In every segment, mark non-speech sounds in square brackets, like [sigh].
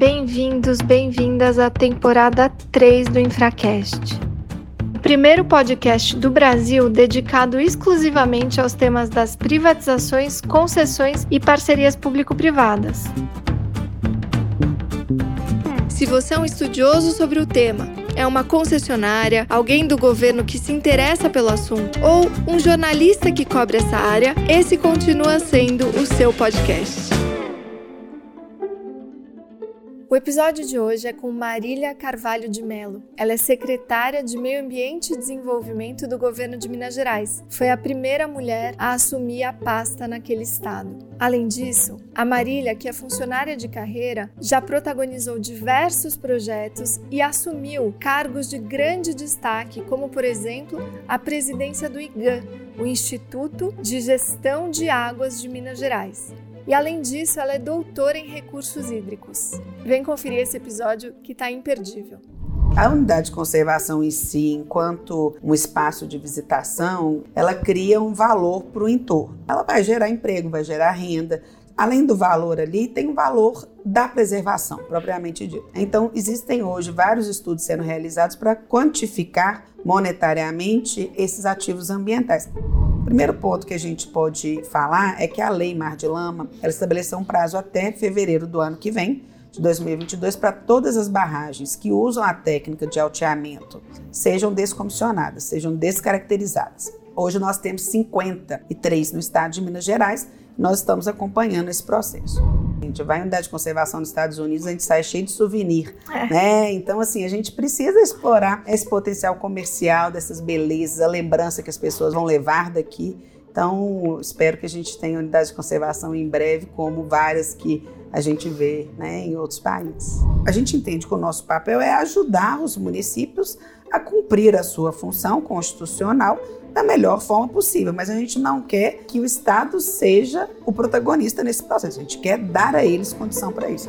Bem-vindos, bem-vindas à temporada 3 do Infracast. O primeiro podcast do Brasil dedicado exclusivamente aos temas das privatizações, concessões e parcerias público-privadas. Se você é um estudioso sobre o tema, é uma concessionária, alguém do governo que se interessa pelo assunto ou um jornalista que cobre essa área, esse continua sendo o seu podcast. O episódio de hoje é com Marília Carvalho de Melo. Ela é secretária de Meio Ambiente e Desenvolvimento do governo de Minas Gerais. Foi a primeira mulher a assumir a pasta naquele estado. Além disso, a Marília, que é funcionária de carreira, já protagonizou diversos projetos e assumiu cargos de grande destaque, como por exemplo a presidência do IGAN, o Instituto de Gestão de Águas de Minas Gerais. E além disso, ela é doutora em recursos hídricos. Vem conferir esse episódio que está imperdível. A unidade de conservação em si, enquanto um espaço de visitação, ela cria um valor para o entorno. Ela vai gerar emprego, vai gerar renda. Além do valor ali, tem o valor da preservação, propriamente dito. Então, existem hoje vários estudos sendo realizados para quantificar monetariamente esses ativos ambientais. Primeiro ponto que a gente pode falar é que a Lei Mar de Lama ela estabeleceu um prazo até fevereiro do ano que vem, de 2022, para todas as barragens que usam a técnica de alteamento sejam descomissionadas, sejam descaracterizadas. Hoje nós temos 53 no estado de Minas Gerais, nós estamos acompanhando esse processo. A gente vai em unidade de conservação nos Estados Unidos, a gente sai cheio de souvenir, é. né? Então, assim, a gente precisa explorar esse potencial comercial dessas belezas, a lembrança que as pessoas vão levar daqui. Então, espero que a gente tenha unidade de conservação em breve, como várias que a gente vê né, em outros países. A gente entende que o nosso papel é ajudar os municípios a cumprir a sua função constitucional da melhor forma possível, mas a gente não quer que o Estado seja o protagonista nesse processo, a gente quer dar a eles condição para isso.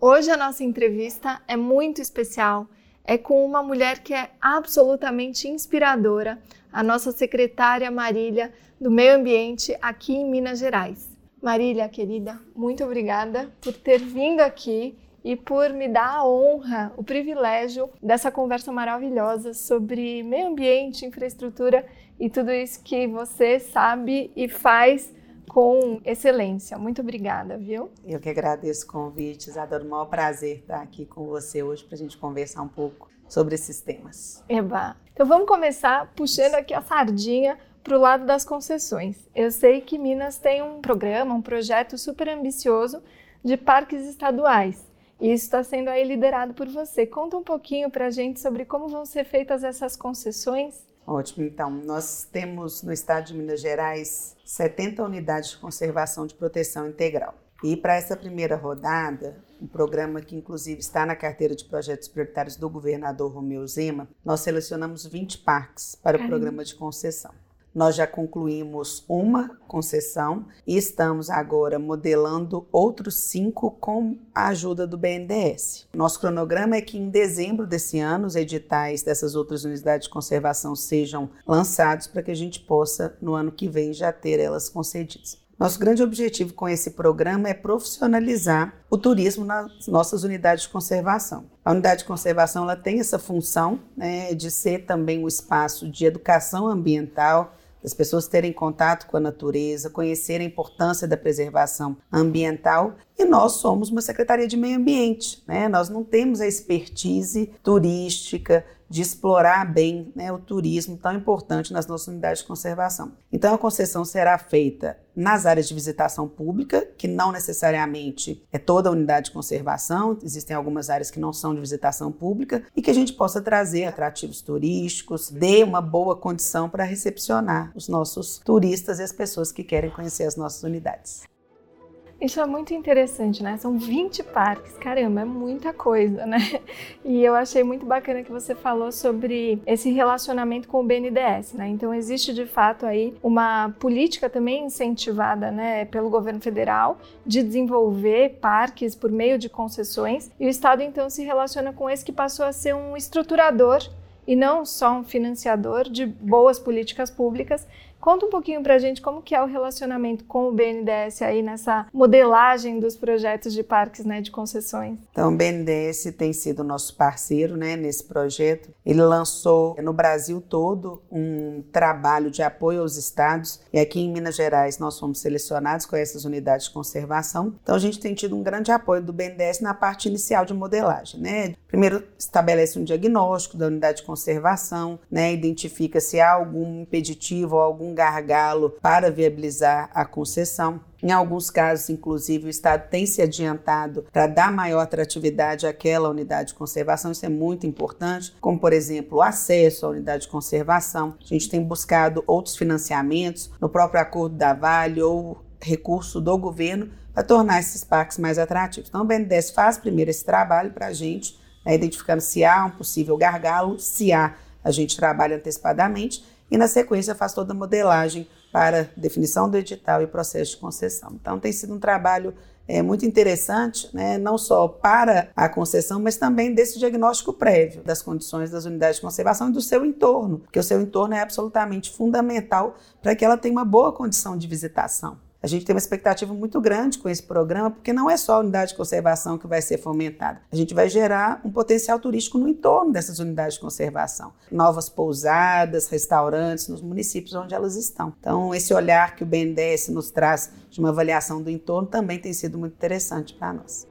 Hoje a nossa entrevista é muito especial. É com uma mulher que é absolutamente inspiradora, a nossa secretária Marília do Meio Ambiente aqui em Minas Gerais. Marília, querida, muito obrigada por ter vindo aqui e por me dar a honra, o privilégio dessa conversa maravilhosa sobre meio ambiente, infraestrutura e tudo isso que você sabe e faz com excelência. Muito obrigada, viu? Eu que agradeço o convite, Isadora. O maior prazer estar aqui com você hoje para a gente conversar um pouco sobre esses temas. Eba! Então vamos começar puxando aqui a sardinha para o lado das concessões. Eu sei que Minas tem um programa, um projeto super ambicioso de parques estaduais. E isso está sendo aí liderado por você. Conta um pouquinho para a gente sobre como vão ser feitas essas concessões. Ótimo, então, nós temos no estado de Minas Gerais 70 unidades de conservação de proteção integral. E para essa primeira rodada, um programa que inclusive está na carteira de projetos prioritários do governador Romeu Zema, nós selecionamos 20 parques para Caramba. o programa de concessão. Nós já concluímos uma concessão e estamos agora modelando outros cinco com a ajuda do BNDES. Nosso cronograma é que em dezembro desse ano os editais dessas outras unidades de conservação sejam lançados para que a gente possa, no ano que vem, já ter elas concedidas. Nosso grande objetivo com esse programa é profissionalizar o turismo nas nossas unidades de conservação. A unidade de conservação ela tem essa função né, de ser também um espaço de educação ambiental, das pessoas terem contato com a natureza, conhecerem a importância da preservação ambiental. E nós somos uma Secretaria de Meio Ambiente, né? Nós não temos a expertise turística de explorar bem né, o turismo tão importante nas nossas unidades de conservação. Então, a concessão será feita nas áreas de visitação pública, que não necessariamente é toda a unidade de conservação, existem algumas áreas que não são de visitação pública, e que a gente possa trazer atrativos turísticos, dê uma boa condição para recepcionar os nossos turistas e as pessoas que querem conhecer as nossas unidades. Isso é muito interessante, né? São 20 parques, caramba, é muita coisa, né? [laughs] E eu achei muito bacana que você falou sobre esse relacionamento com o BNDES, né? Então existe de fato aí uma política também incentivada, né, pelo governo federal de desenvolver parques por meio de concessões, e o estado então se relaciona com esse que passou a ser um estruturador e não só um financiador de boas políticas públicas Conta um pouquinho para a gente como que é o relacionamento com o BNDES aí nessa modelagem dos projetos de parques né, de concessões. Então, o BNDES tem sido nosso parceiro né, nesse projeto. Ele lançou no Brasil todo um trabalho de apoio aos estados e aqui em Minas Gerais nós fomos selecionados com essas unidades de conservação. Então, a gente tem tido um grande apoio do BNDES na parte inicial de modelagem. Né? Primeiro, estabelece um diagnóstico da unidade de conservação, né? identifica se há algum impeditivo ou algum gargalo para viabilizar a concessão. Em alguns casos, inclusive, o Estado tem se adiantado para dar maior atratividade àquela unidade de conservação, isso é muito importante, como, por exemplo, o acesso à unidade de conservação. A gente tem buscado outros financiamentos no próprio acordo da Vale ou recurso do governo para tornar esses parques mais atrativos. Então, o BNDES faz primeiro esse trabalho para a gente, né, identificando se há um possível gargalo, se há, a gente trabalha antecipadamente e, na sequência, faz toda a modelagem para definição do edital e processo de concessão. Então, tem sido um trabalho é, muito interessante, né, não só para a concessão, mas também desse diagnóstico prévio das condições das unidades de conservação e do seu entorno, porque o seu entorno é absolutamente fundamental para que ela tenha uma boa condição de visitação. A gente tem uma expectativa muito grande com esse programa, porque não é só a unidade de conservação que vai ser fomentada. A gente vai gerar um potencial turístico no entorno dessas unidades de conservação. Novas pousadas, restaurantes nos municípios onde elas estão. Então, esse olhar que o BNDES nos traz de uma avaliação do entorno também tem sido muito interessante para nós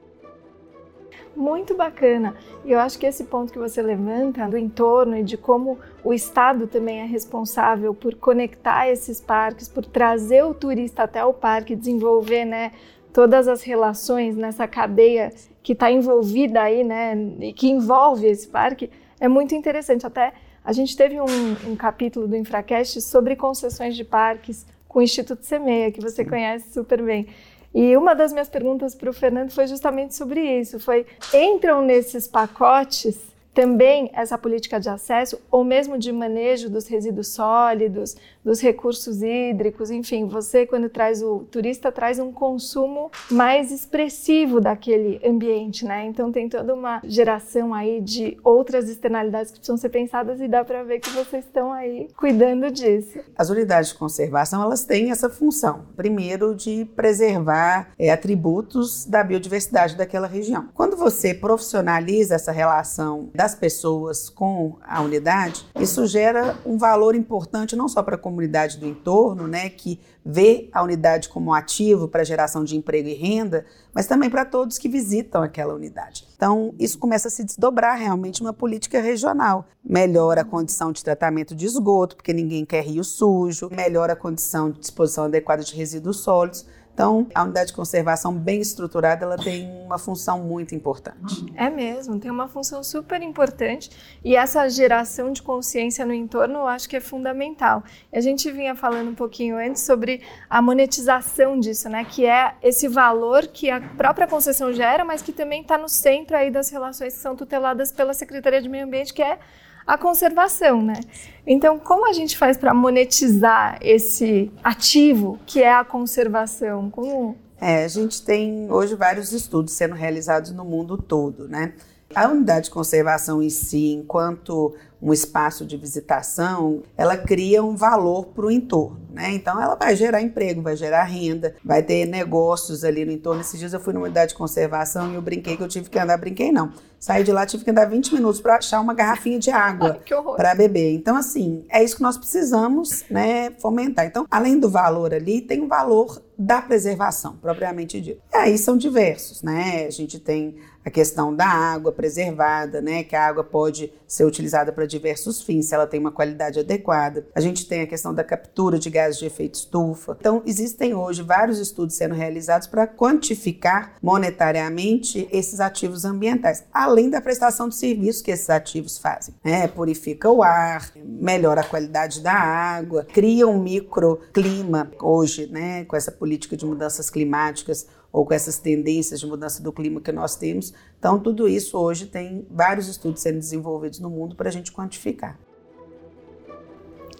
muito bacana. E eu acho que esse ponto que você levanta do entorno e de como o Estado também é responsável por conectar esses parques, por trazer o turista até o parque, desenvolver, né, todas as relações nessa cadeia que está envolvida aí, né, e que envolve esse parque, é muito interessante. Até a gente teve um, um capítulo do Infracast sobre concessões de parques com o Instituto Semeia, que você conhece super bem. E uma das minhas perguntas para o Fernando foi justamente sobre isso. Foi, entram nesses pacotes também essa política de acesso ou mesmo de manejo dos resíduos sólidos, dos recursos hídricos, enfim, você quando traz o turista traz um consumo mais expressivo daquele ambiente, né? Então tem toda uma geração aí de outras externalidades que precisam ser pensadas e dá para ver que vocês estão aí cuidando disso. As unidades de conservação elas têm essa função, primeiro de preservar é, atributos da biodiversidade daquela região. Quando você profissionaliza essa relação da das pessoas com a unidade, isso gera um valor importante não só para a comunidade do entorno, né, que vê a unidade como ativo para geração de emprego e renda, mas também para todos que visitam aquela unidade. Então, isso começa a se desdobrar realmente uma política regional. Melhora a condição de tratamento de esgoto, porque ninguém quer rio sujo, melhora a condição de disposição adequada de resíduos sólidos. Então, a unidade de conservação bem estruturada, ela tem uma função muito importante. É mesmo, tem uma função super importante e essa geração de consciência no entorno eu acho que é fundamental. A gente vinha falando um pouquinho antes sobre a monetização disso, né? Que é esse valor que a própria concessão gera, mas que também está no centro aí das relações que são tuteladas pela Secretaria de Meio Ambiente, que é a conservação, né? Então, como a gente faz para monetizar esse ativo que é a conservação? Como é, a gente tem hoje vários estudos sendo realizados no mundo todo, né? A unidade de conservação em si, enquanto um espaço de visitação, ela cria um valor para o entorno, né? Então ela vai gerar emprego, vai gerar renda, vai ter negócios ali no entorno. Esses dias eu fui numa unidade de conservação e eu brinquei que eu tive que andar, brinquei não. Saí de lá, tive que andar 20 minutos para achar uma garrafinha de água [laughs] para beber. Então, assim, é isso que nós precisamos né, fomentar. Então, além do valor ali, tem o valor da preservação, propriamente dito. E aí são diversos, né? A gente tem a questão da água preservada, né? Que a água pode ser utilizada para diversos fins, se ela tem uma qualidade adequada. A gente tem a questão da captura de gases de efeito estufa. Então, existem hoje vários estudos sendo realizados para quantificar monetariamente esses ativos ambientais, além da prestação de serviços que esses ativos fazem. Né? Purifica o ar, melhora a qualidade da água, cria um microclima hoje, né? Com essa política de mudanças climáticas ou com essas tendências de mudança do clima que nós temos. Então, tudo isso hoje tem vários estudos sendo desenvolvidos no mundo para a gente quantificar.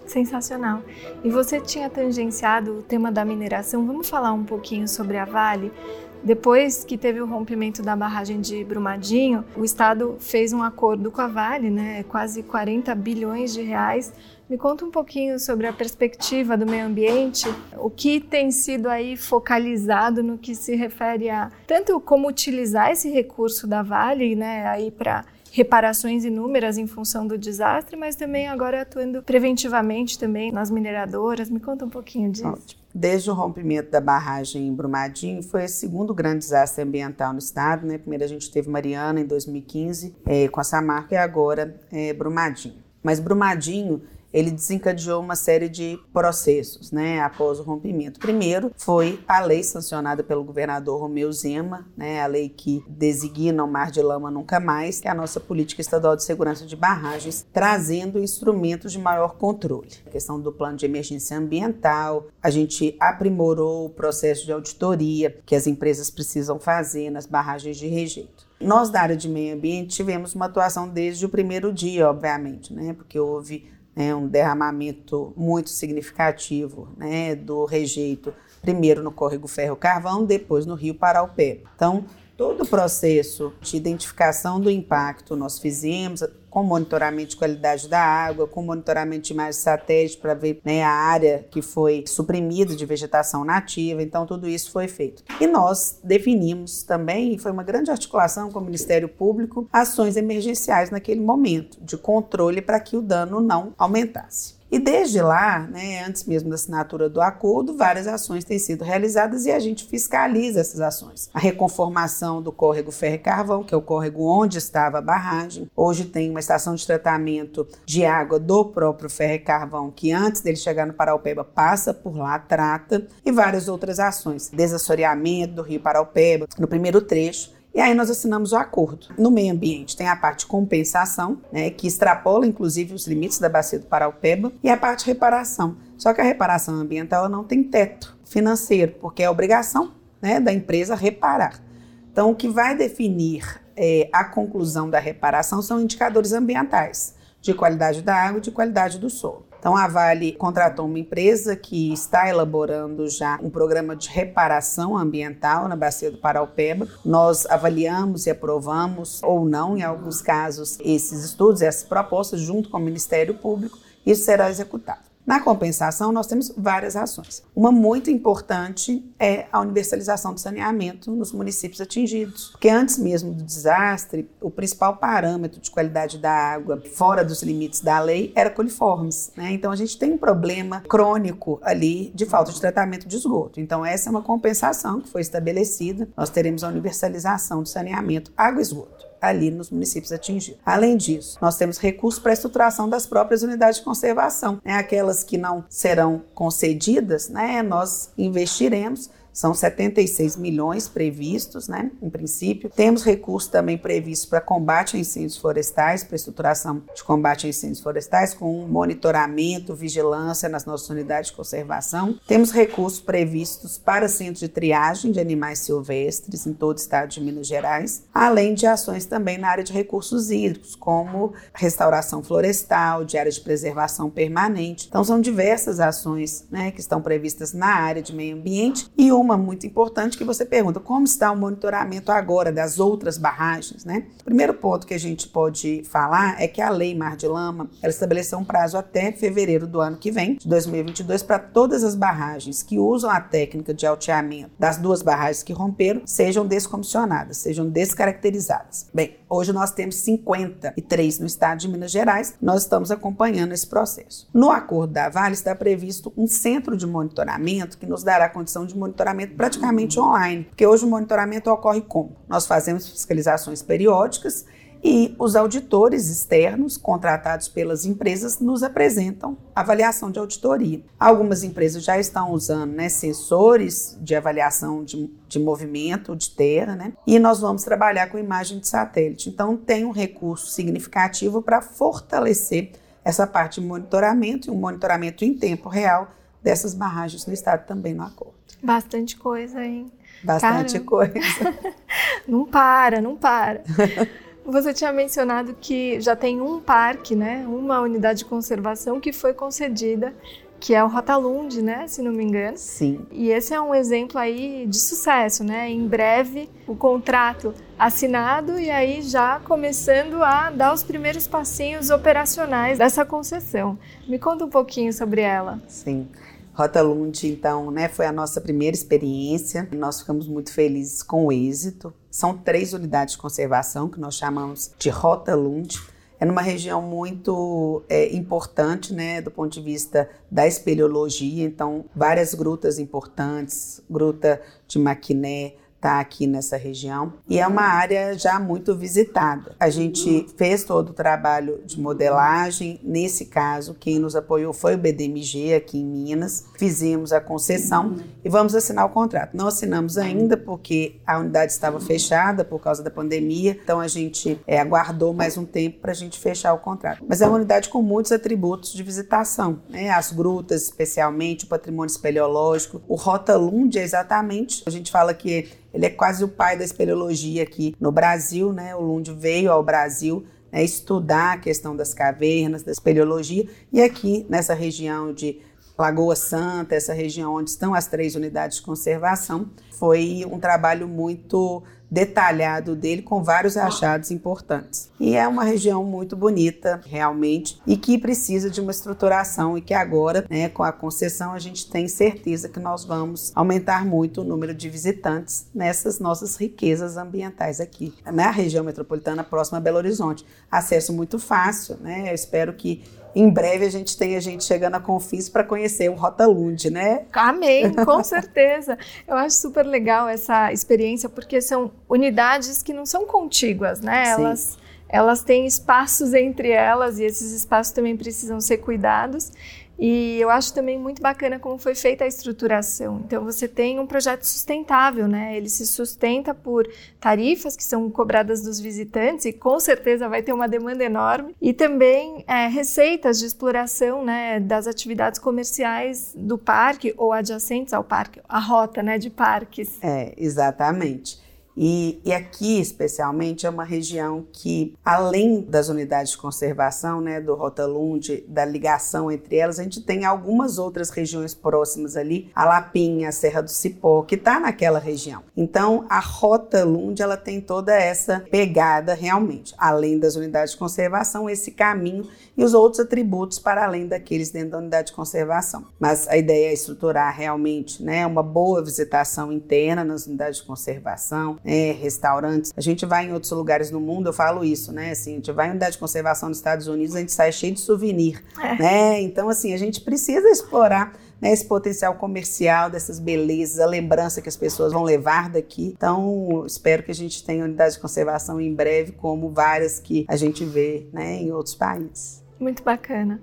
Sensacional. E você tinha tangenciado o tema da mineração. Vamos falar um pouquinho sobre a Vale? Depois que teve o rompimento da barragem de Brumadinho, o Estado fez um acordo com a Vale, né, quase 40 bilhões de reais, Me conta um pouquinho sobre a perspectiva do meio ambiente, o que tem sido aí focalizado no que se refere a tanto como utilizar esse recurso da Vale, né, aí para reparações inúmeras em função do desastre, mas também agora atuando preventivamente também nas mineradoras. Me conta um pouquinho disso. Ótimo. Desde o rompimento da barragem em Brumadinho, foi o segundo grande desastre ambiental no estado. Né? Primeiro a gente teve Mariana em 2015 é, com a Samarco e agora é, Brumadinho. Mas Brumadinho ele desencadeou uma série de processos, né, após o rompimento. Primeiro foi a lei sancionada pelo governador Romeu Zema, né, a lei que designa o Mar de Lama Nunca Mais, que é a nossa política estadual de segurança de barragens, trazendo instrumentos de maior controle. A questão do plano de emergência ambiental, a gente aprimorou o processo de auditoria que as empresas precisam fazer nas barragens de rejeito. Nós, da área de meio ambiente, tivemos uma atuação desde o primeiro dia, obviamente, né? Porque houve né, um derramamento muito significativo né, do rejeito, primeiro no córrego Ferro Carvão, depois no Rio Paraupé. Então, todo o processo de identificação do impacto nós fizemos, com monitoramento de qualidade da água, com monitoramento de imagens satélite para ver né, a área que foi suprimida de vegetação nativa. Então, tudo isso foi feito. E nós definimos também, e foi uma grande articulação com o Ministério Público, ações emergenciais naquele momento, de controle para que o dano não aumentasse. E desde lá, né, antes mesmo da assinatura do acordo, várias ações têm sido realizadas e a gente fiscaliza essas ações. A reconformação do córrego Ferro Carvão, que é o córrego onde estava a barragem. Hoje tem uma estação de tratamento de água do próprio Ferro Carvão, que antes dele chegar no Paraupeba passa por lá, trata, e várias outras ações. Desassoreamento do rio Paraupeba, no primeiro trecho, e aí nós assinamos o acordo. No meio ambiente tem a parte compensação, né, que extrapola inclusive os limites da bacia do Paraupeba, e a parte reparação. Só que a reparação ambiental não tem teto financeiro, porque é obrigação né, da empresa reparar. Então, o que vai definir é, a conclusão da reparação são indicadores ambientais, de qualidade da água e de qualidade do solo. Então, a Vale contratou uma empresa que está elaborando já um programa de reparação ambiental na Bacia do Paraupeba. Nós avaliamos e aprovamos, ou não, em alguns casos, esses estudos, essas propostas, junto com o Ministério Público. Isso será executado. Na compensação, nós temos várias ações. Uma muito importante é a universalização do saneamento nos municípios atingidos. Porque antes mesmo do desastre, o principal parâmetro de qualidade da água fora dos limites da lei era coliformes. Né? Então, a gente tem um problema crônico ali de falta de tratamento de esgoto. Então, essa é uma compensação que foi estabelecida. Nós teremos a universalização do saneamento água-esgoto ali nos municípios atingidos. Além disso, nós temos recursos para a estruturação das próprias unidades de conservação. Né? Aquelas que não serão concedidas, né? nós investiremos são 76 milhões previstos, né, em princípio. Temos recursos também previstos para combate a incêndios florestais, para estruturação de combate a incêndios florestais, com monitoramento, vigilância nas nossas unidades de conservação. Temos recursos previstos para centros de triagem de animais silvestres em todo o estado de Minas Gerais, além de ações também na área de recursos hídricos, como restauração florestal, de área de preservação permanente. Então, são diversas ações né, que estão previstas na área de meio ambiente e uma uma muito importante que você pergunta como está o monitoramento agora das outras barragens, né? O primeiro ponto que a gente pode falar é que a lei Mar de Lama, ela estabeleceu um prazo até fevereiro do ano que vem, de 2022, para todas as barragens que usam a técnica de alteamento das duas barragens que romperam sejam descomissionadas, sejam descaracterizadas. Bem, hoje nós temos 53 no estado de Minas Gerais, nós estamos acompanhando esse processo. No acordo da Vale está previsto um centro de monitoramento que nos dará condição de monitoramento monitoramento praticamente online, porque hoje o monitoramento ocorre como? Nós fazemos fiscalizações periódicas e os auditores externos contratados pelas empresas nos apresentam avaliação de auditoria. Algumas empresas já estão usando né, sensores de avaliação de, de movimento de terra, né, e nós vamos trabalhar com imagem de satélite. Então, tem um recurso significativo para fortalecer essa parte de monitoramento e um monitoramento em tempo real dessas barragens no estado também no acordo. Bastante coisa, hein? Bastante Caramba. coisa. [laughs] não para, não para. [laughs] Você tinha mencionado que já tem um parque, né? Uma unidade de conservação que foi concedida que é o Rotalund, né, se não me engano. Sim. E esse é um exemplo aí de sucesso, né? Em breve o contrato assinado e aí já começando a dar os primeiros passinhos operacionais dessa concessão. Me conta um pouquinho sobre ela. Sim. Rota Lund, então, né, foi a nossa primeira experiência. Nós ficamos muito felizes com o êxito. São três unidades de conservação que nós chamamos de Rota Lund. É numa região muito é, importante, né, do ponto de vista da espeleologia. Então, várias grutas importantes, gruta de Maquiné, está aqui nessa região e é uma área já muito visitada. A gente fez todo o trabalho de modelagem. Nesse caso, quem nos apoiou foi o BDMG aqui em Minas. Fizemos a concessão e vamos assinar o contrato. Não assinamos ainda porque a unidade estava fechada por causa da pandemia, então a gente é, aguardou mais um tempo para a gente fechar o contrato. Mas é uma unidade com muitos atributos de visitação, né? as grutas, especialmente o patrimônio espeleológico. O Rota Lund é exatamente, a gente fala que ele é quase o pai da espeleologia aqui no Brasil, né? O Lund veio ao Brasil né, estudar a questão das cavernas, da espeleologia, e aqui nessa região de Lagoa Santa, essa região onde estão as três unidades de conservação, foi um trabalho muito detalhado dele com vários achados importantes. E é uma região muito bonita, realmente, e que precisa de uma estruturação e que agora, né, com a concessão, a gente tem certeza que nós vamos aumentar muito o número de visitantes nessas nossas riquezas ambientais aqui, na região metropolitana próxima a Belo Horizonte. Acesso muito fácil, né? Eu espero que em breve a gente tenha gente chegando a Confis para conhecer o Rota Lund, né? Amém, [laughs] com certeza. Eu acho super legal essa experiência porque são unidades que não são contíguas, né? Elas, elas têm espaços entre elas e esses espaços também precisam ser cuidados. E eu acho também muito bacana como foi feita a estruturação. Então você tem um projeto sustentável, né? Ele se sustenta por tarifas que são cobradas dos visitantes e com certeza vai ter uma demanda enorme. E também é, receitas de exploração, né, das atividades comerciais do parque ou adjacentes ao parque, a rota, né, de parques. É, exatamente. E, e, aqui, especialmente, é uma região que, além das unidades de conservação, né, do Rotalund, da ligação entre elas, a gente tem algumas outras regiões próximas ali, a Lapinha, a Serra do Cipó, que está naquela região. Então, a Rota Lund, ela tem toda essa pegada realmente, além das unidades de conservação, esse caminho e os outros atributos para além daqueles dentro da unidade de conservação. Mas a ideia é estruturar realmente né, uma boa visitação interna nas unidades de conservação, né, restaurantes. A gente vai em outros lugares no mundo, eu falo isso, né? Assim, a gente vai em unidade de conservação nos Estados Unidos, a gente sai cheio de souvenir, é. né? Então, assim, a gente precisa explorar né, esse potencial comercial dessas belezas, a lembrança que as pessoas vão levar daqui. Então, espero que a gente tenha unidade de conservação em breve, como várias que a gente vê né, em outros países. Muito bacana.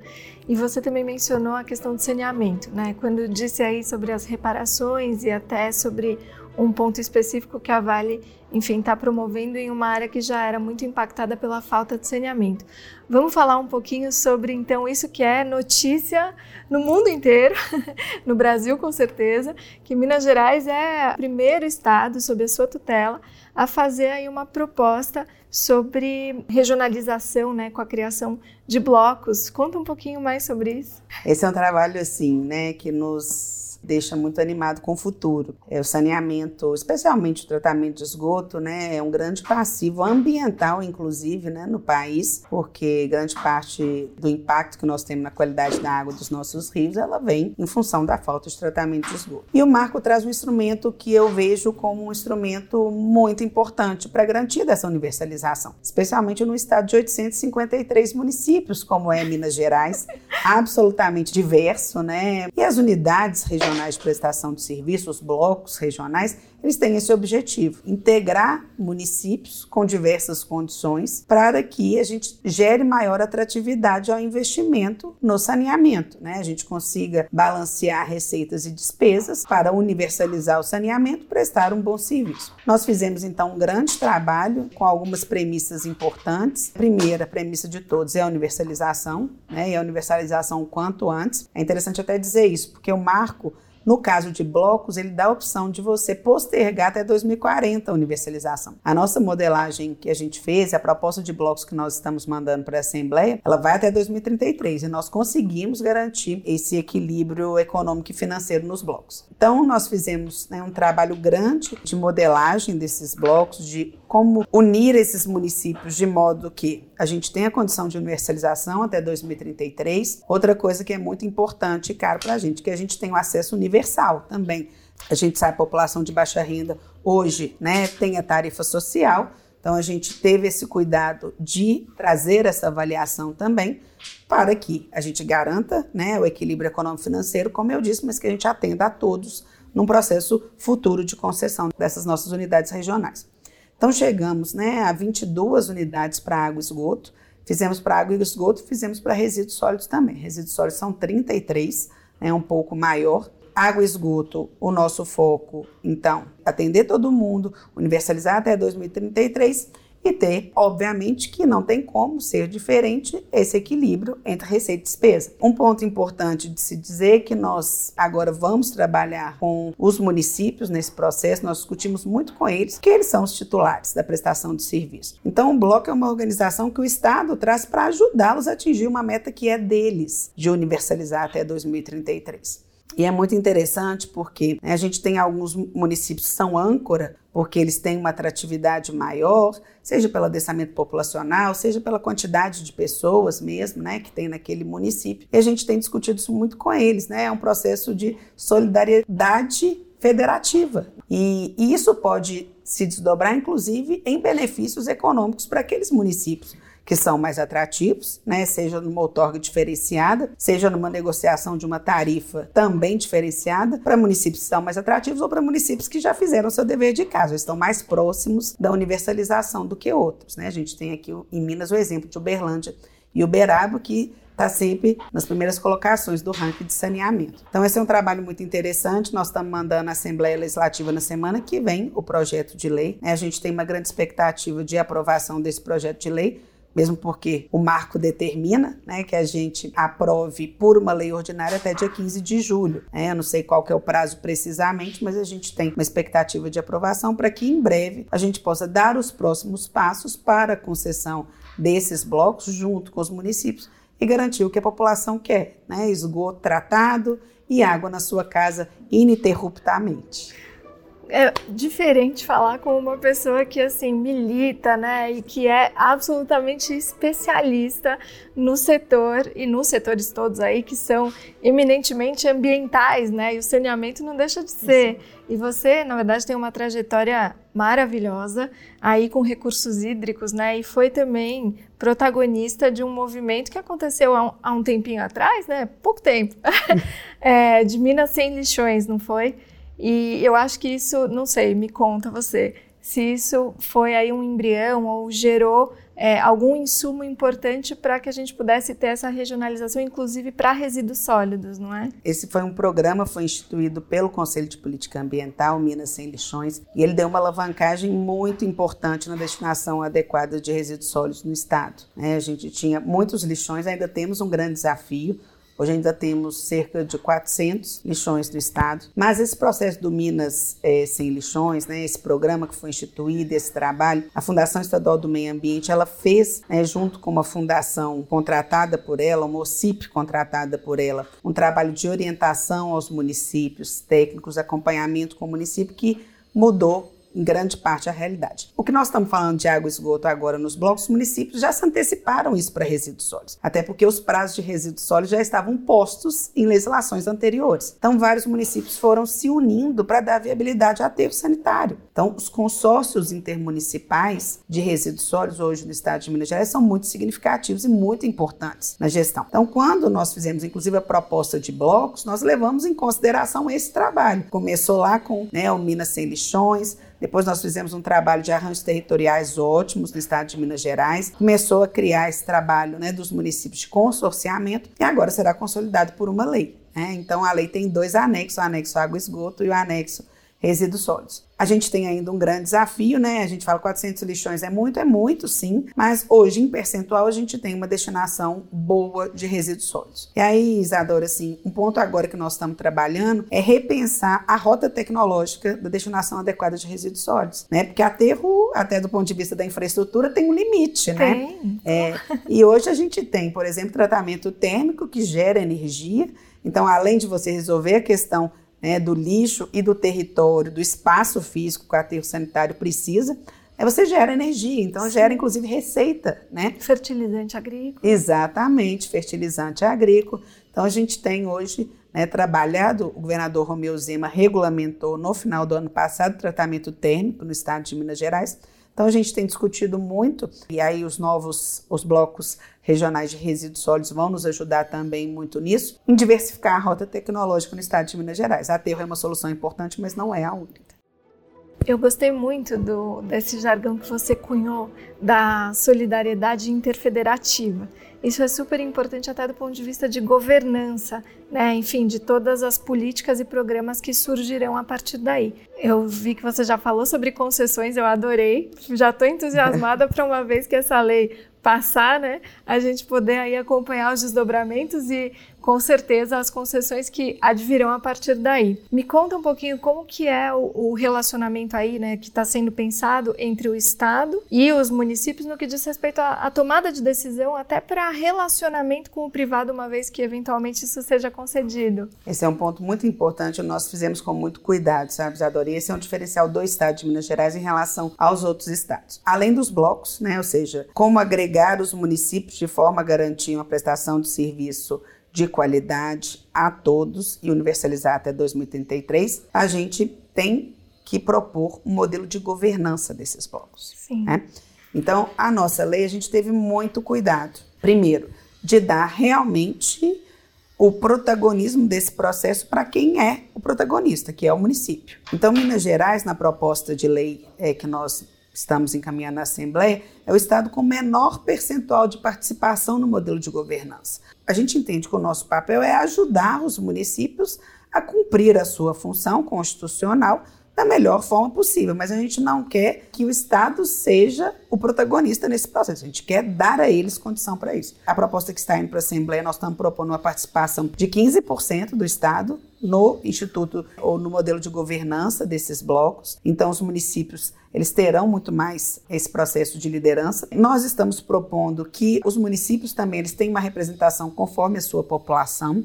E você também mencionou a questão do saneamento, né? Quando disse aí sobre as reparações e até sobre um ponto específico que a Vale, enfim, está promovendo em uma área que já era muito impactada pela falta de saneamento. Vamos falar um pouquinho sobre, então, isso que é notícia no mundo inteiro, [laughs] no Brasil com certeza, que Minas Gerais é o primeiro estado sob a sua tutela a fazer aí uma proposta sobre regionalização, né, com a criação de blocos. Conta um pouquinho mais sobre isso. Esse é um trabalho assim, né, que nos deixa muito animado com o futuro. É, o saneamento, especialmente o tratamento de esgoto, né, é um grande passivo ambiental, inclusive, né, no país, porque grande parte do impacto que nós temos na qualidade da água dos nossos rios, ela vem em função da falta de tratamento de esgoto. E o marco traz um instrumento que eu vejo como um instrumento muito importante para garantir dessa universalização, especialmente no estado de 853 municípios, como é Minas Gerais, [laughs] absolutamente diverso, né? E as unidades regionais regionais de prestação de serviços, os blocos regionais, eles têm esse objetivo: integrar municípios com diversas condições para que a gente gere maior atratividade ao investimento no saneamento, né? A gente consiga balancear receitas e despesas para universalizar o saneamento, prestar um bom serviço. Nós fizemos então um grande trabalho com algumas premissas importantes. A primeira premissa de todos é a universalização, né? E a universalização o quanto antes. É interessante até dizer isso, porque o marco No caso de blocos, ele dá a opção de você postergar até 2040 a universalização. A nossa modelagem que a gente fez, a proposta de blocos que nós estamos mandando para a Assembleia, ela vai até 2033 e nós conseguimos garantir esse equilíbrio econômico e financeiro nos blocos. Então, nós fizemos né, um trabalho grande de modelagem desses blocos, de como unir esses municípios de modo que a gente tenha condição de universalização até 2033. Outra coisa que é muito importante e caro para a gente, que a gente tem o acesso universal também. A gente sabe a população de baixa renda hoje né, tem a tarifa social, então a gente teve esse cuidado de trazer essa avaliação também para que a gente garanta né, o equilíbrio econômico-financeiro, como eu disse, mas que a gente atenda a todos num processo futuro de concessão dessas nossas unidades regionais. Então chegamos né, a 22 unidades para água e esgoto, fizemos para água e esgoto, fizemos para resíduos sólidos também. Resíduos sólidos são 33, é né, um pouco maior. Água e esgoto, o nosso foco, então, atender todo mundo, universalizar até 2033 e ter, obviamente, que não tem como ser diferente esse equilíbrio entre receita e despesa. Um ponto importante de se dizer é que nós agora vamos trabalhar com os municípios nesse processo, nós discutimos muito com eles, que eles são os titulares da prestação de serviço. Então, o Bloco é uma organização que o Estado traz para ajudá-los a atingir uma meta que é deles, de universalizar até 2033. E é muito interessante porque né, a gente tem alguns municípios que são âncora, porque eles têm uma atratividade maior, seja pelo adensamento populacional, seja pela quantidade de pessoas mesmo, né, que tem naquele município. E a gente tem discutido isso muito com eles, né? É um processo de solidariedade federativa. E, e isso pode se desdobrar, inclusive, em benefícios econômicos para aqueles municípios que são mais atrativos, né? seja numa outorga diferenciada, seja numa negociação de uma tarifa também diferenciada, para municípios que são mais atrativos ou para municípios que já fizeram seu dever de casa, estão mais próximos da universalização do que outros. Né? A gente tem aqui em Minas o exemplo de Uberlândia e Uberaba, que está sempre nas primeiras colocações do ranking de saneamento. Então, esse é um trabalho muito interessante. Nós estamos mandando à Assembleia Legislativa na semana que vem o projeto de lei. A gente tem uma grande expectativa de aprovação desse projeto de lei mesmo porque o marco determina né, que a gente aprove por uma lei ordinária até dia 15 de julho. Né? Eu não sei qual é o prazo precisamente, mas a gente tem uma expectativa de aprovação para que em breve a gente possa dar os próximos passos para a concessão desses blocos junto com os municípios e garantir o que a população quer, né? esgoto tratado e água na sua casa ininterruptamente é diferente falar com uma pessoa que assim milita, né, e que é absolutamente especialista no setor e nos setores todos aí que são eminentemente ambientais, né? E o saneamento não deixa de ser. E você, na verdade, tem uma trajetória maravilhosa aí com recursos hídricos, né? E foi também protagonista de um movimento que aconteceu há um, há um tempinho atrás, né? Pouco tempo, [laughs] é, de Minas Sem Lixões, não foi? E eu acho que isso, não sei, me conta você, se isso foi aí um embrião ou gerou é, algum insumo importante para que a gente pudesse ter essa regionalização, inclusive para resíduos sólidos, não é? Esse foi um programa, foi instituído pelo Conselho de Política Ambiental, Minas Sem Lixões, e ele deu uma alavancagem muito importante na destinação adequada de resíduos sólidos no Estado. É, a gente tinha muitos lixões, ainda temos um grande desafio, Hoje ainda temos cerca de 400 lixões no estado, mas esse processo do Minas é, Sem Lixões, né, esse programa que foi instituído, esse trabalho, a Fundação Estadual do Meio Ambiente, ela fez, né, junto com uma fundação contratada por ela, uma OCIP contratada por ela, um trabalho de orientação aos municípios, técnicos, acompanhamento com o município que mudou em grande parte a realidade. O que nós estamos falando de água e esgoto agora nos blocos, os municípios já se anteciparam isso para resíduos sólidos, até porque os prazos de resíduos sólidos já estavam postos em legislações anteriores. Então, vários municípios foram se unindo para dar viabilidade a aterro sanitário. Então, os consórcios intermunicipais de resíduos sólidos hoje no estado de Minas Gerais são muito significativos e muito importantes na gestão. Então, quando nós fizemos, inclusive, a proposta de blocos, nós levamos em consideração esse trabalho. Começou lá com né, o Minas Sem Lixões, depois nós fizemos um trabalho de arranjos territoriais ótimos no estado de Minas Gerais. Começou a criar esse trabalho né, dos municípios de consorciamento e agora será consolidado por uma lei. Né? Então a lei tem dois anexos, o anexo água e esgoto e o anexo resíduos sólidos. A gente tem ainda um grande desafio, né? A gente fala 400 lixões é muito, é muito sim, mas hoje em percentual a gente tem uma destinação boa de resíduos sólidos. E aí, Isadora, assim, um ponto agora que nós estamos trabalhando é repensar a rota tecnológica da destinação adequada de resíduos sólidos, né? Porque aterro, até do ponto de vista da infraestrutura, tem um limite, né? Tem. É, e hoje a gente tem, por exemplo, tratamento térmico que gera energia. Então, além de você resolver a questão né, do lixo e do território, do espaço físico que o aterro sanitário precisa, aí você gera energia, então Sim. gera inclusive receita, né? Fertilizante agrícola. Exatamente, fertilizante agrícola. Então a gente tem hoje né, trabalhado, o governador Romeu Zema regulamentou no final do ano passado o tratamento térmico no estado de Minas Gerais. Então a gente tem discutido muito e aí os novos os blocos regionais de resíduos sólidos vão nos ajudar também muito nisso, em diversificar a rota tecnológica no estado de Minas Gerais. Aterro é uma solução importante, mas não é a única. Eu gostei muito do, desse jargão que você cunhou da solidariedade interfederativa. Isso é super importante até do ponto de vista de governança, né? Enfim, de todas as políticas e programas que surgirão a partir daí. Eu vi que você já falou sobre concessões, eu adorei. Já estou entusiasmada para uma vez que essa lei passar, né? A gente poder aí acompanhar os desdobramentos e com certeza as concessões que advirão a partir daí. Me conta um pouquinho como que é o, o relacionamento aí, né, que está sendo pensado entre o Estado e os municípios no que diz respeito à, à tomada de decisão, até para relacionamento com o privado, uma vez que eventualmente isso seja concedido. Esse é um ponto muito importante, nós fizemos com muito cuidado, sabe, Isadora? E esse é um diferencial do Estado de Minas Gerais em relação aos outros estados. Além dos blocos, né, ou seja, como agregar os municípios de forma a garantir uma prestação de serviço de qualidade a todos e universalizar até 2033, a gente tem que propor um modelo de governança desses blocos. Sim. Né? Então, a nossa lei, a gente teve muito cuidado. Primeiro, de dar realmente o protagonismo desse processo para quem é o protagonista, que é o município. Então, Minas Gerais, na proposta de lei é, que nós estamos encaminhando na Assembleia, é o estado com menor percentual de participação no modelo de governança. A gente entende que o nosso papel é ajudar os municípios a cumprir a sua função constitucional da melhor forma possível, mas a gente não quer que o Estado seja o protagonista nesse processo. A gente quer dar a eles condição para isso. A proposta que está indo para a Assembleia, nós estamos propondo uma participação de 15% do Estado no instituto ou no modelo de governança desses blocos. Então, os municípios eles terão muito mais esse processo de liderança. Nós estamos propondo que os municípios também eles tenham uma representação conforme a sua população.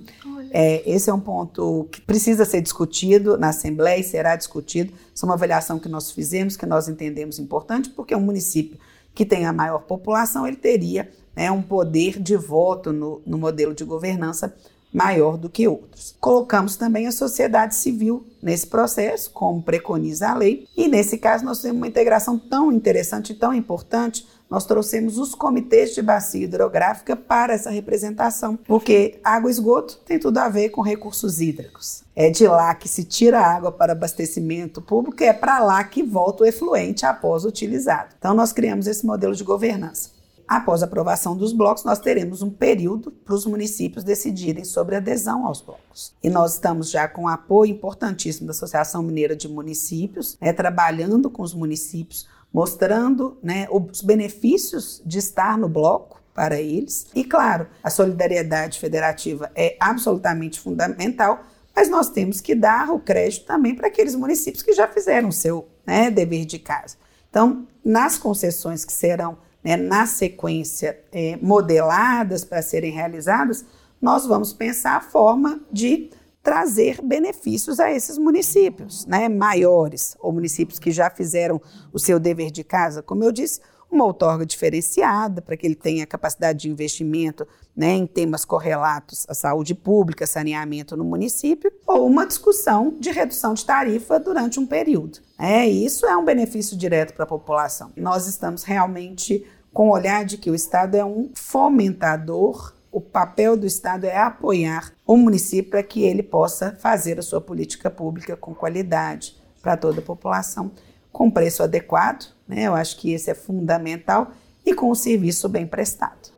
É, esse é um ponto que precisa ser discutido na Assembleia e será discutido. Isso é uma avaliação que nós fizemos, que nós entendemos importante, porque um município que tem a maior população, ele teria né, um poder de voto no, no modelo de governança maior do que outros. Colocamos também a sociedade civil nesse processo, como preconiza a lei, e nesse caso nós temos uma integração tão interessante e tão importante nós trouxemos os comitês de bacia hidrográfica para essa representação, porque água e esgoto tem tudo a ver com recursos hídricos. É de lá que se tira a água para abastecimento público, é para lá que volta o efluente após utilizado. Então nós criamos esse modelo de governança. Após a aprovação dos blocos, nós teremos um período para os municípios decidirem sobre adesão aos blocos. E nós estamos já com um apoio importantíssimo da Associação Mineira de Municípios, né, trabalhando com os municípios, mostrando né, os benefícios de estar no bloco para eles. E, claro, a solidariedade federativa é absolutamente fundamental, mas nós temos que dar o crédito também para aqueles municípios que já fizeram o seu né, dever de casa. Então, nas concessões que serão né, na sequência é, modeladas para serem realizadas, nós vamos pensar a forma de trazer benefícios a esses municípios, né, maiores, ou municípios que já fizeram o seu dever de casa, como eu disse, uma outorga diferenciada para que ele tenha capacidade de investimento né, em temas correlatos à saúde pública, saneamento no município, ou uma discussão de redução de tarifa durante um período. É, isso é um benefício direto para a população. Nós estamos realmente com o olhar de que o Estado é um fomentador, o papel do Estado é apoiar o município para que ele possa fazer a sua política pública com qualidade para toda a população, com preço adequado, né? Eu acho que esse é fundamental e com o serviço bem prestado.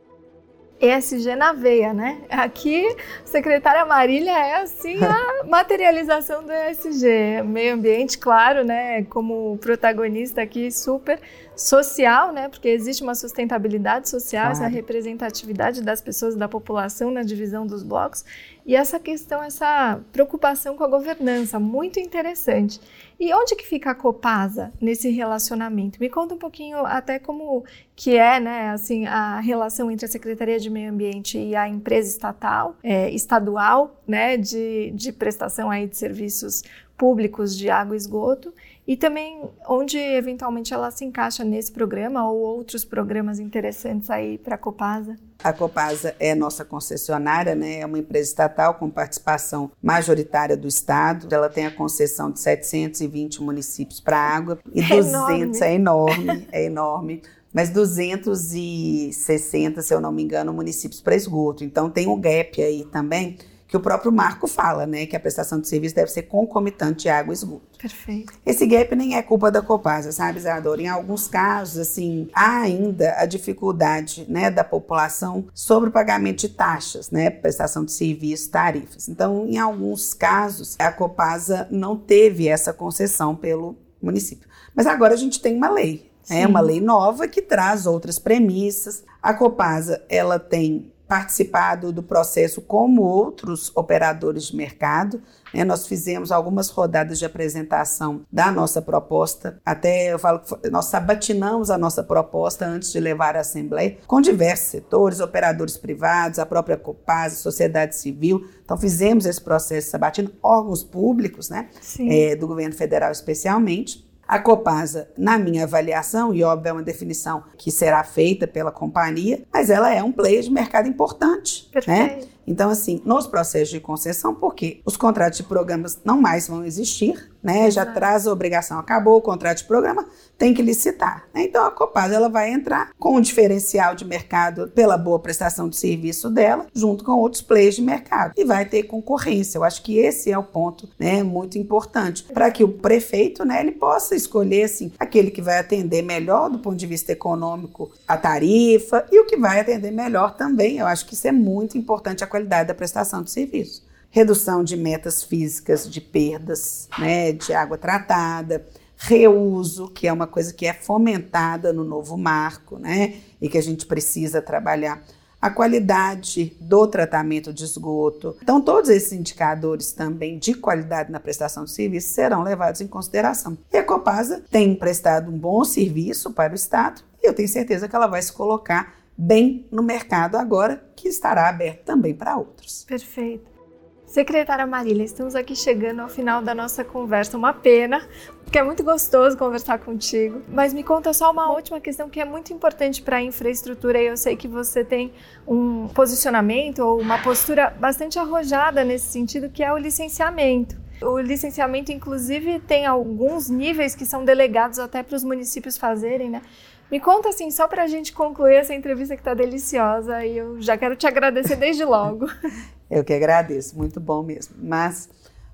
ESG na veia, né? Aqui, secretária Marília é assim a [laughs] materialização do ESG, meio ambiente, claro, né? Como protagonista aqui super social, né? Porque existe uma sustentabilidade social, claro. essa representatividade das pessoas, da população na divisão dos blocos e essa questão, essa preocupação com a governança, muito interessante. E onde que fica a Copasa nesse relacionamento? Me conta um pouquinho até como que é, né, assim, a relação entre a Secretaria de Meio Ambiente e a empresa estatal, é, estadual, né, de, de prestação aí de serviços públicos de água e esgoto e também onde eventualmente ela se encaixa nesse programa ou outros programas interessantes aí para a Copasa. A Copasa é nossa concessionária, né? É uma empresa estatal com participação majoritária do Estado. Ela tem a concessão de 720 municípios para água e é 200 enorme. é enorme, é enorme. Mas 260, se eu não me engano, municípios para esgoto. Então tem um gap aí também que o próprio Marco fala, né, que a prestação de serviço deve ser concomitante de água e esgoto. Perfeito. Esse gap nem é culpa da Copasa, sabe, Isadora? Em alguns casos, assim, há ainda a dificuldade, né, da população sobre o pagamento de taxas, né, prestação de serviços, tarifas. Então, em alguns casos, a Copasa não teve essa concessão pelo município. Mas agora a gente tem uma lei, é uma lei nova que traz outras premissas. A Copasa, ela tem participado do processo como outros operadores de mercado. Né? Nós fizemos algumas rodadas de apresentação da nossa proposta. Até eu falo que nós sabatinamos a nossa proposta antes de levar à Assembleia com diversos setores, operadores privados, a própria Copasa, sociedade civil. Então fizemos esse processo sabatino, órgãos públicos, né? É, do governo federal especialmente. A Copasa, na minha avaliação, e óbvio é uma definição que será feita pela companhia, mas ela é um player de mercado importante. Né? Perfeito. Né? Então, assim, nos processos de concessão, porque os contratos de programas não mais vão existir, né? Já traz a obrigação, acabou o contrato de programa, tem que licitar. Né? Então, a Copasa ela vai entrar com um diferencial de mercado pela boa prestação de serviço dela, junto com outros players de mercado, e vai ter concorrência. Eu acho que esse é o ponto, né, muito importante, para que o prefeito, né, ele possa escolher, assim, aquele que vai atender melhor do ponto de vista econômico a tarifa e o que vai atender melhor também. Eu acho que isso é muito importante, a qualidade da prestação de serviço. Redução de metas físicas de perdas né, de água tratada, reuso, que é uma coisa que é fomentada no novo marco, né, e que a gente precisa trabalhar. A qualidade do tratamento de esgoto. Então, todos esses indicadores também de qualidade na prestação de serviço serão levados em consideração. E a Copasa tem prestado um bom serviço para o Estado e eu tenho certeza que ela vai se colocar bem no mercado agora, que estará aberto também para outros. Perfeito. Secretária Marília, estamos aqui chegando ao final da nossa conversa. Uma pena, porque é muito gostoso conversar contigo. Mas me conta só uma última questão que é muito importante para a infraestrutura e eu sei que você tem um posicionamento ou uma postura bastante arrojada nesse sentido, que é o licenciamento. O licenciamento, inclusive, tem alguns níveis que são delegados até para os municípios fazerem, né? Me conta assim, só para a gente concluir essa entrevista que está deliciosa e eu já quero te agradecer desde logo. [laughs] eu que agradeço, muito bom mesmo. Mas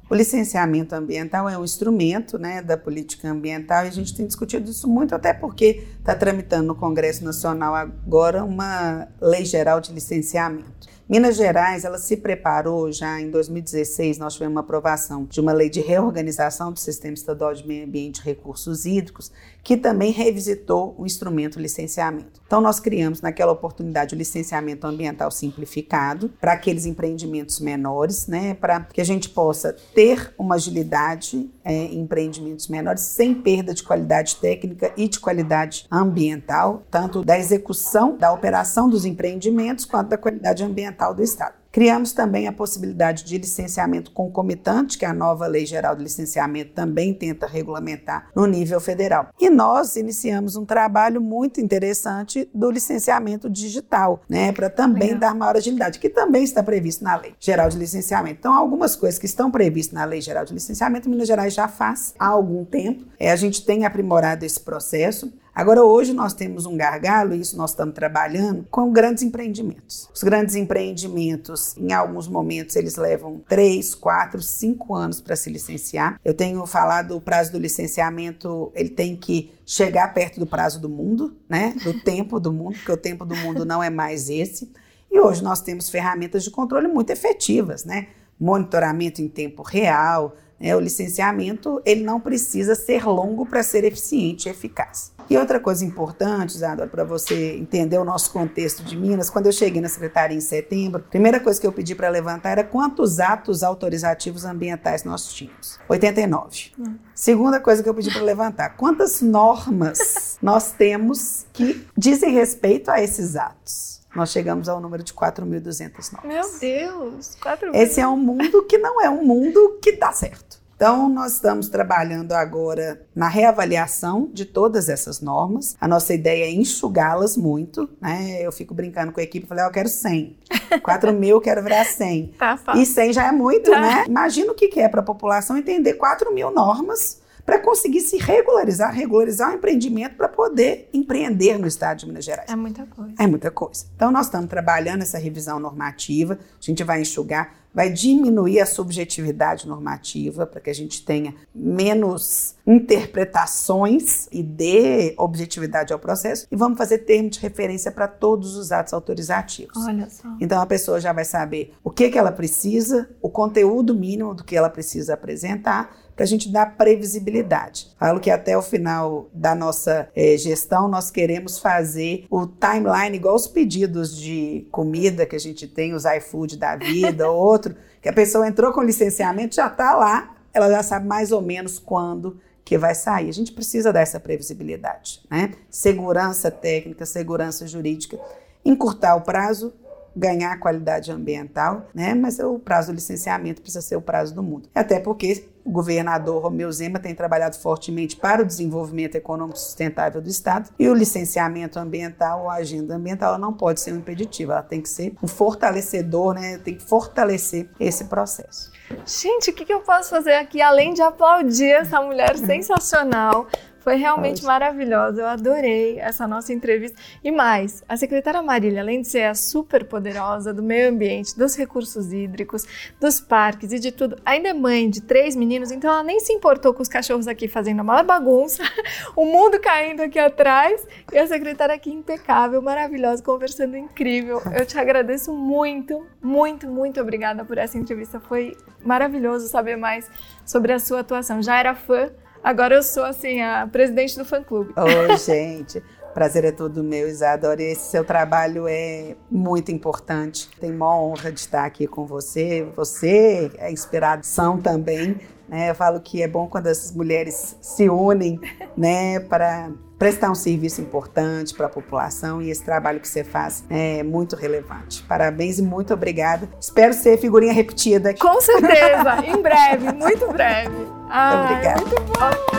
o licenciamento ambiental é um instrumento né, da política ambiental e a gente tem discutido isso muito, até porque está tramitando no Congresso Nacional agora uma lei geral de licenciamento. Minas Gerais, ela se preparou já em 2016, nós tivemos uma aprovação de uma lei de reorganização do Sistema Estadual de Meio Ambiente e Recursos Hídricos, que também revisitou o instrumento licenciamento. Então, nós criamos naquela oportunidade o licenciamento ambiental simplificado para aqueles empreendimentos menores, né, para que a gente possa ter uma agilidade é, em empreendimentos menores sem perda de qualidade técnica e de qualidade ambiental, tanto da execução, da operação dos empreendimentos, quanto da qualidade Ambiental do Estado. Criamos também a possibilidade de licenciamento concomitante, que a nova Lei Geral de Licenciamento também tenta regulamentar no nível federal. E nós iniciamos um trabalho muito interessante do licenciamento digital, né, para também Legal. dar maior agilidade, que também está previsto na Lei Geral de Licenciamento. Então, algumas coisas que estão previstas na Lei Geral de Licenciamento, Minas Gerais já faz há algum tempo. É, a gente tem aprimorado esse processo. Agora, hoje nós temos um gargalo, e isso nós estamos trabalhando, com grandes empreendimentos. Os grandes empreendimentos, em alguns momentos, eles levam três, quatro, cinco anos para se licenciar. Eu tenho falado o prazo do licenciamento, ele tem que chegar perto do prazo do mundo, né? Do [laughs] tempo do mundo, porque o tempo do mundo não é mais esse. E hoje nós temos ferramentas de controle muito efetivas, né? Monitoramento em tempo real, né? o licenciamento ele não precisa ser longo para ser eficiente e eficaz. E outra coisa importante, Isadora, para você entender o nosso contexto de Minas, quando eu cheguei na secretaria em setembro, a primeira coisa que eu pedi para levantar era quantos atos autorizativos ambientais nós tínhamos. 89. Hum. Segunda coisa que eu pedi para levantar, quantas normas nós temos que dizem respeito a esses atos? Nós chegamos ao número de 4.200 normas. Meu Deus, 4 mil. Esse é um mundo que não é um mundo que dá certo. Então, nós estamos trabalhando agora na reavaliação de todas essas normas. A nossa ideia é enxugá-las muito. Né? Eu fico brincando com a equipe, falei, oh, eu quero 100. 4 [laughs] mil, eu quero virar 100. Tá. E 100 já é muito, tá. né? Imagina o que é para a população entender 4 mil normas para conseguir se regularizar, regularizar o empreendimento para poder empreender no estado de Minas Gerais. É muita coisa. É muita coisa. Então, nós estamos trabalhando essa revisão normativa, a gente vai enxugar, vai diminuir a subjetividade normativa para que a gente tenha menos interpretações e dê objetividade ao processo e vamos fazer termo de referência para todos os atos autorizativos. Olha só. Então a pessoa já vai saber o que, que ela precisa, o conteúdo mínimo do que ela precisa apresentar para a gente dar previsibilidade. Falo que até o final da nossa é, gestão nós queremos fazer o timeline igual os pedidos de comida que a gente tem, os iFood da vida, ou [laughs] outro, que a pessoa entrou com licenciamento, já está lá, ela já sabe mais ou menos quando que vai sair. A gente precisa dessa previsibilidade, né? Segurança técnica, segurança jurídica, encurtar o prazo ganhar qualidade ambiental, né? Mas o prazo do licenciamento precisa ser o prazo do mundo. Até porque o governador Romeu Zema tem trabalhado fortemente para o desenvolvimento econômico sustentável do Estado e o licenciamento ambiental, a agenda ambiental, não pode ser um impeditivo, ela tem que ser um fortalecedor, né? Tem que fortalecer esse processo. Gente, o que eu posso fazer aqui além de aplaudir essa mulher sensacional? Foi realmente Nossa. maravilhosa. Eu adorei essa nossa entrevista. E mais, a secretária Marília, além de ser a super poderosa do meio ambiente, dos recursos hídricos, dos parques e de tudo, ainda é mãe de três meninos, então ela nem se importou com os cachorros aqui fazendo a maior bagunça, [laughs] o mundo caindo aqui atrás e a secretária aqui impecável, maravilhosa, conversando incrível. Eu te agradeço muito, muito, muito obrigada por essa entrevista. Foi maravilhoso saber mais sobre a sua atuação. Já era fã Agora eu sou, assim, a presidente do fã-clube. Oi, gente. Prazer é todo meu, Isadora. Esse seu trabalho é muito importante. Tenho uma honra de estar aqui com você. Você é inspiração também. Né? Eu falo que é bom quando as mulheres se unem né, para prestar um serviço importante para a população e esse trabalho que você faz é muito relevante. Parabéns e muito obrigada. Espero ser figurinha repetida aqui. Com certeza, em breve, muito breve. Ai, obrigada. Muito bom.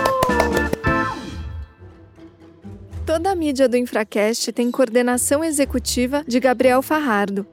Toda a mídia do Infracast tem coordenação executiva de Gabriel Farrardo.